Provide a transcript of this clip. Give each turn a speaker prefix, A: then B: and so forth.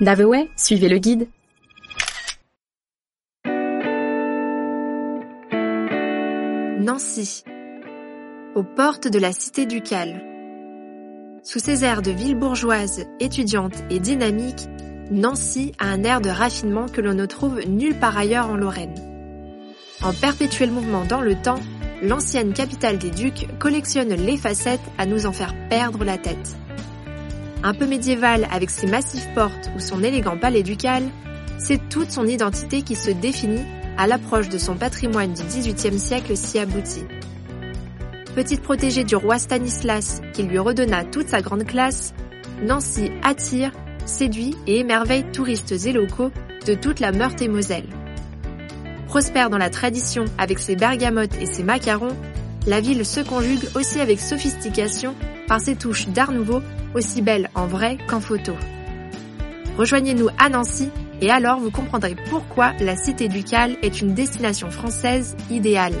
A: Daveway, suivez le guide.
B: Nancy, aux portes de la cité ducale. Sous ses airs de ville bourgeoise, étudiante et dynamique, Nancy a un air de raffinement que l'on ne trouve nulle part ailleurs en Lorraine. En perpétuel mouvement dans le temps, l'ancienne capitale des ducs collectionne les facettes à nous en faire perdre la tête. Un peu médiévale avec ses massives portes ou son élégant palais ducal, c'est toute son identité qui se définit à l'approche de son patrimoine du XVIIIe siècle si abouti. Petite protégée du roi Stanislas qui lui redonna toute sa grande classe, Nancy attire, séduit et émerveille touristes et locaux de toute la Meurthe-et-Moselle. Prospère dans la tradition avec ses bergamotes et ses macarons, la ville se conjugue aussi avec sophistication par ses touches d'art nouveau aussi belles en vrai qu'en photo. Rejoignez-nous à Nancy et alors vous comprendrez pourquoi la cité ducale est une destination française idéale.